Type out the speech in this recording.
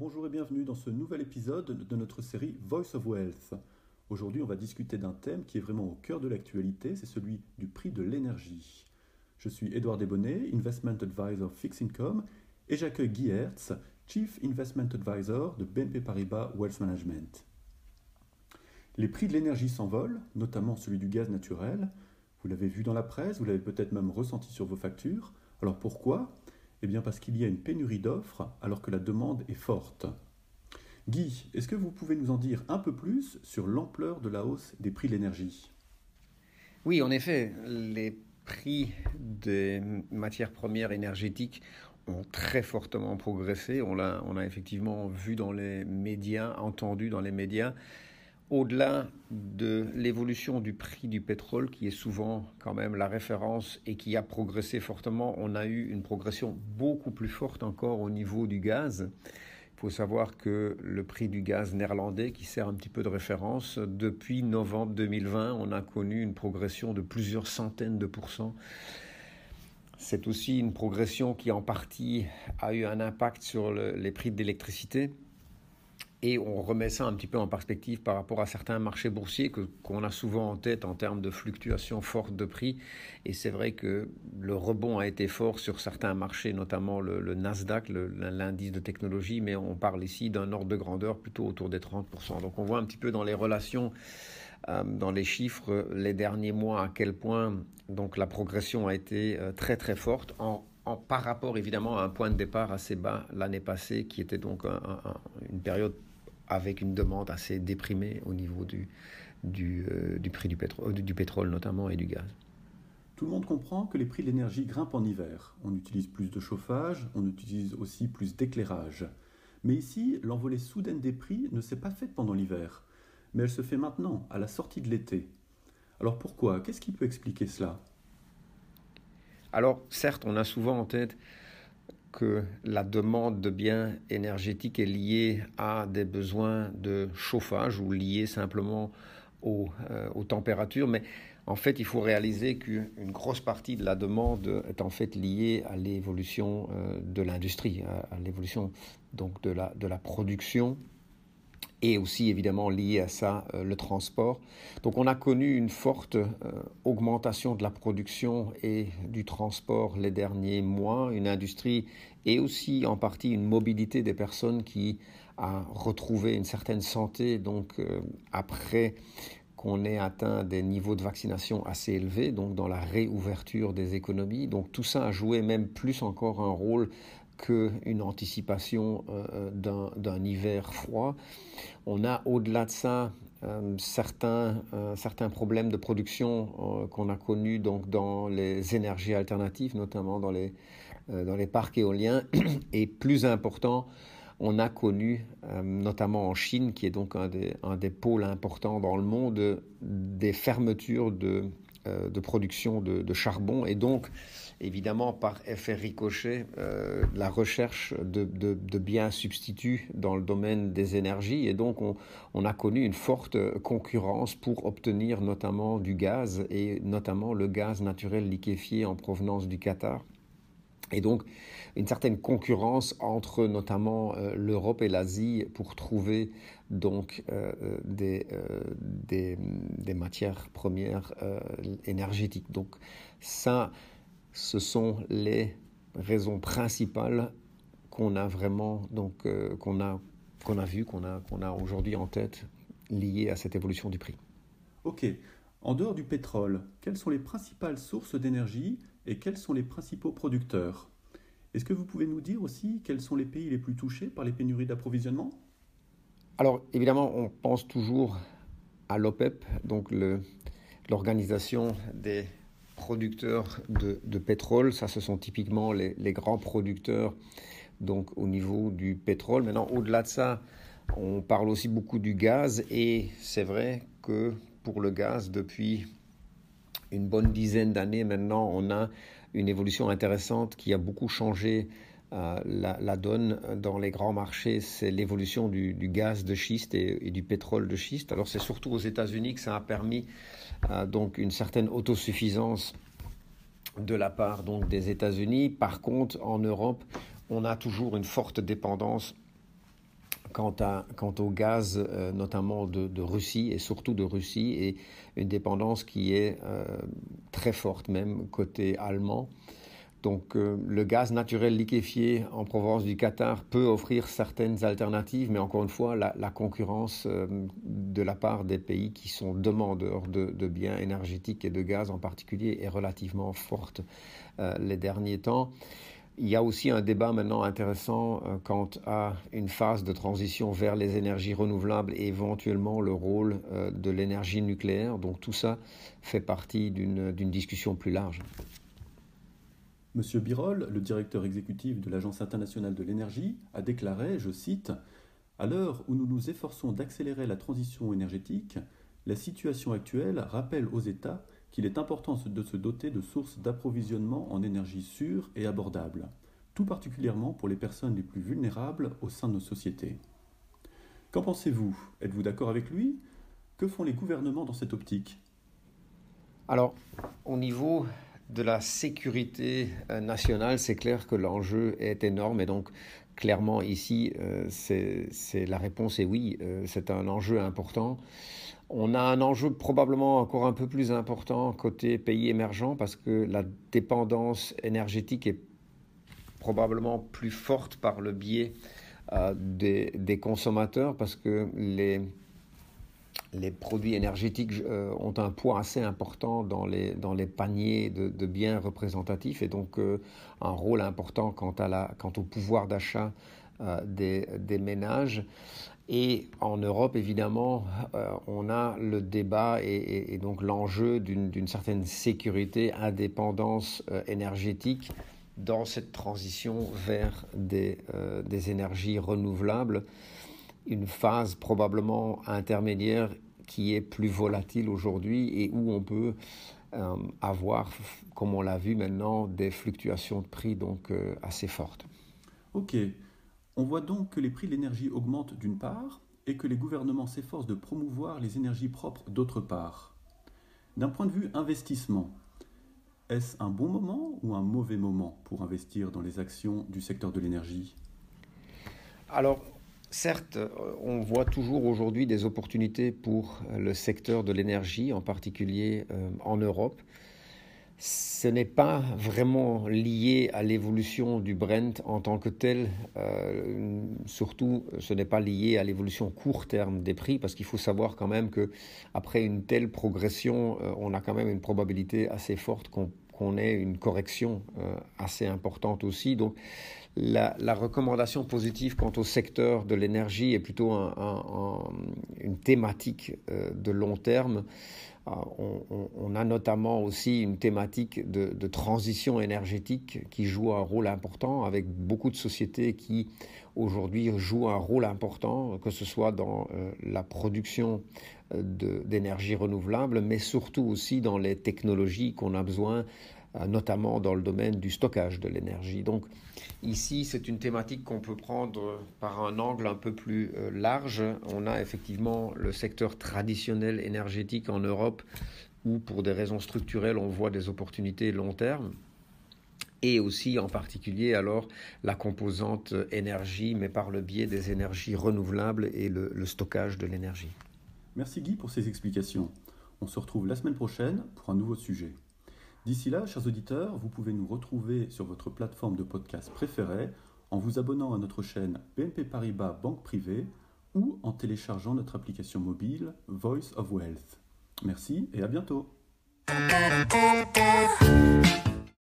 bonjour et bienvenue dans ce nouvel épisode de notre série Voice of Wealth. Aujourd'hui, on va discuter d'un thème qui est vraiment au cœur de l'actualité, c'est celui du prix de l'énergie. Je suis Édouard Desbonnet, Investment Advisor Fixed Income, et j'accueille Guy Hertz, Chief Investment Advisor de BNP Paribas Wealth Management. Les prix de l'énergie s'envolent, notamment celui du gaz naturel. Vous l'avez vu dans la presse, vous l'avez peut-être même ressenti sur vos factures. Alors pourquoi? Eh bien parce qu'il y a une pénurie d'offres alors que la demande est forte. Guy, est-ce que vous pouvez nous en dire un peu plus sur l'ampleur de la hausse des prix de l'énergie? Oui, en effet, les prix des matières premières énergétiques ont très fortement progressé. On l'a, on a effectivement vu dans les médias, entendu dans les médias au-delà de l'évolution du prix du pétrole, qui est souvent quand même la référence et qui a progressé fortement, on a eu une progression beaucoup plus forte encore au niveau du gaz. Il faut savoir que le prix du gaz néerlandais, qui sert un petit peu de référence, depuis novembre 2020, on a connu une progression de plusieurs centaines de pourcents. C'est aussi une progression qui en partie a eu un impact sur les prix de l'électricité et on remet ça un petit peu en perspective par rapport à certains marchés boursiers que, qu'on a souvent en tête en termes de fluctuations fortes de prix. Et c'est vrai que le rebond a été fort sur certains marchés, notamment le, Nasdaq, l'indice de technologie, mais on parle ici d'un ordre de grandeur plutôt autour des 30%. Donc on voit un petit peu dans les relations, euh, dans les chiffres, les derniers mois, à quel point donc la progression a été euh, très très forte en, par rapport évidemment à un point de départ assez bas l'année passée, qui était donc une période avec une demande assez déprimée au niveau du, du, euh, du prix du pétrole, du pétrole notamment et du gaz. Tout le monde comprend que les prix de l'énergie grimpent en hiver. On utilise plus de chauffage, on utilise aussi plus d'éclairage. Mais ici, l'envolée soudaine des prix ne s'est pas faite pendant l'hiver, mais elle se fait maintenant, à la sortie de l'été. Alors pourquoi? Qu'est-ce qui peut expliquer cela? Alors certes, on a souvent en tête que la demande de biens énergétiques est liée à des besoins de chauffage ou liée simplement aux, euh, aux températures, mais en fait, il faut réaliser qu'une grosse partie de la demande est en fait liée à l'évolution euh, de l'industrie, à, l'évolution donc de la production et aussi évidemment lié à ça euh, le transport. Donc on a connu une forte euh, augmentation de la production et du transport les derniers mois, une industrie et aussi en partie une mobilité des personnes qui a retrouvé une certaine santé donc euh, après qu'on ait atteint des niveaux de vaccination assez élevés, donc dans la réouverture des économies. Donc tout ça a joué même plus encore un rôle qu'une anticipation euh, d'un hiver froid. On a au-delà de ça euh, certains, euh, certains problèmes de production qu'on a connus donc, dans les énergies alternatives, notamment dans les, dans les parcs éoliens. Et plus important, on a connu, notamment en Chine, qui est donc un des, un des pôles importants dans le monde, des fermetures de, de production de, charbon. Et donc, évidemment par effet ricochet euh, la recherche de, de, biens substituts dans le domaine des énergies et donc on, on, a connu une forte concurrence pour obtenir notamment du gaz et notamment le gaz naturel liquéfié en provenance du Qatar. Et donc, une certaine concurrence entre notamment euh, l'Europe et l'Asie pour trouver donc euh, des, euh, des, des, matières premières énergétiques. Donc, ça, ce sont les raisons principales qu'on a vraiment, donc qu'on a, qu'on a vu, qu'on a, qu'on a aujourd'hui en tête liées à cette évolution du prix. Ok. En dehors du pétrole, quelles sont les principales sources d'énergie et quels sont les principaux producteurs? Est-ce que vous pouvez nous dire aussi quels sont les pays les plus touchés par les pénuries d'approvisionnement? Alors évidemment, on pense toujours à l'OPEP, donc l'organisation des producteurs de, de, pétrole. Ça, ce sont typiquement les, les, grands producteurs donc au niveau du pétrole. Maintenant, au-delà de ça, on parle aussi beaucoup du gaz et c'est vrai que pour le gaz, depuis une bonne dizaine d'années maintenant, on a une évolution intéressante qui a beaucoup changé euh, la, donne dans les grands marchés, c'est l'évolution du, gaz de schiste et, et, du pétrole de schiste. Alors c'est surtout aux États-Unis que ça a permis euh, donc une certaine autosuffisance de la part donc des États-Unis. Par contre, en Europe, on a toujours une forte dépendance quant, à, quant au gaz, notamment de, de, Russie et surtout de Russie, et une dépendance qui est très forte, même côté allemand. Donc euh, le gaz naturel liquéfié en provenance du Qatar peut offrir certaines alternatives, mais encore une fois, la, concurrence euh, de la part des pays qui sont demandeurs de, biens énergétiques et de gaz en particulier est relativement forte euh, les derniers temps. Il y a aussi un débat maintenant intéressant quant à une phase de transition vers les énergies renouvelables et éventuellement le rôle de l'énergie nucléaire. Donc tout ça fait partie d'une discussion plus large. Monsieur Birol, le directeur exécutif de l'Agence internationale de l'énergie, a déclaré, je cite, À l'heure où nous nous efforçons d'accélérer la transition énergétique, la situation actuelle rappelle aux États qu'il est important de se doter de sources d'approvisionnement en énergie sûres et abordables, tout particulièrement pour les personnes les plus vulnérables au sein de nos sociétés. Qu'en pensez-vous? Êtes-vous d'accord avec lui? Que font les gouvernements dans cette optique? Alors, au niveau de la sécurité nationale, c'est clair que l'enjeu est énorme et donc clairement ici, euh, c'est la réponse est oui, euh, c'est un enjeu important. On a un enjeu probablement encore un peu plus important côté pays émergents parce que la dépendance énergétique est probablement plus forte par le biais des, des, consommateurs parce que les, les produits énergétiques euh, ont un poids assez important dans les, paniers de, biens représentatifs et donc euh, un rôle important quant, au pouvoir d'achat euh, des, ménages. Et en Europe, évidemment, on a le débat et, donc l'enjeu d'une certaine sécurité, indépendance énergétique dans cette transition vers des énergies renouvelables une phase probablement intermédiaire qui est plus volatile aujourd'hui et où on peut euh, avoir, comme on l'a vu maintenant, des fluctuations de prix donc euh, assez fortes. Ok. On voit donc que les prix de l'énergie augmentent d'une part et que les gouvernements s'efforcent de promouvoir les énergies propres d'autre part. D'un point de vue investissement, est-ce un bon moment ou un mauvais moment pour investir dans les actions du secteur de l'énergie? Alors, Certes, euh, on voit toujours aujourd'hui des opportunités pour le secteur de l'énergie, en particulier euh, en Europe. Ce n'est pas vraiment lié à l'évolution du Brent en tant que tel. Euh, surtout, ce n'est pas lié à l'évolution court terme des prix, parce qu'il faut savoir quand même que après une telle progression, on a quand même une probabilité assez forte qu'on ait une correction assez importante aussi. Donc, la, recommandation positive quant au secteur de l'énergie est plutôt une thématique euh, de long terme. Euh, on, a notamment aussi une thématique de, transition énergétique qui joue un rôle important avec beaucoup de sociétés qui aujourd'hui jouent un rôle important, que ce soit dans euh, la production d'énergie renouvelable, mais surtout aussi dans les technologies qu'on a besoin notamment dans le domaine du stockage de l'énergie. Donc ici, c'est une thématique qu'on peut prendre par un angle un peu plus euh, large. On a effectivement le secteur traditionnel énergétique en Europe où pour des raisons structurelles, on voit des opportunités long terme et aussi en particulier alors la composante énergie, mais par le biais des énergies renouvelables et le, le stockage de l'énergie. Merci Guy pour ces explications. On se retrouve la semaine prochaine pour un nouveau sujet. D'ici là, chers auditeurs, vous pouvez nous retrouver sur votre plateforme de podcast préférée en vous abonnant à notre chaîne BNP Paribas Banque Privée ou en téléchargeant notre application mobile Voice of Wealth. Merci et à bientôt.